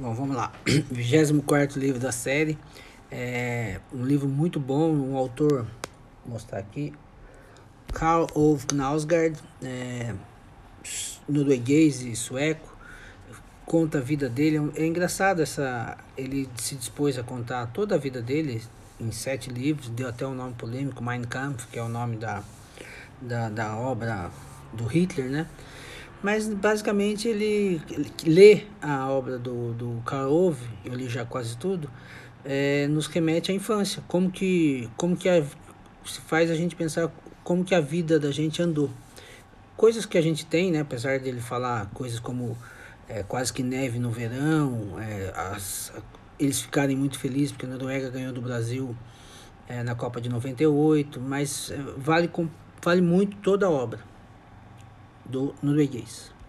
Bom, vamos lá. 24 livro da série. É um livro muito bom, um autor, vou mostrar aqui, Karl Ove Knausgaard, é, norueguês e sueco, conta a vida dele. É engraçado essa. Ele se dispôs a contar toda a vida dele em sete livros, deu até um nome polêmico, Mein Kampf, que é o nome da, da, da obra do Hitler, né? Mas basicamente ele, lê a obra do, do Karl Ove, eu li já quase tudo, é, nos remete à infância, como que, como que a, se faz a gente pensar como que a vida da gente andou. Coisas que a gente tem, né, apesar dele falar coisas como é, quase que neve no verão, é, as, eles ficarem muito felizes porque a Noruega ganhou do Brasil é, na Copa de 98, mas é, vale, vale muito toda a obra do norueguês.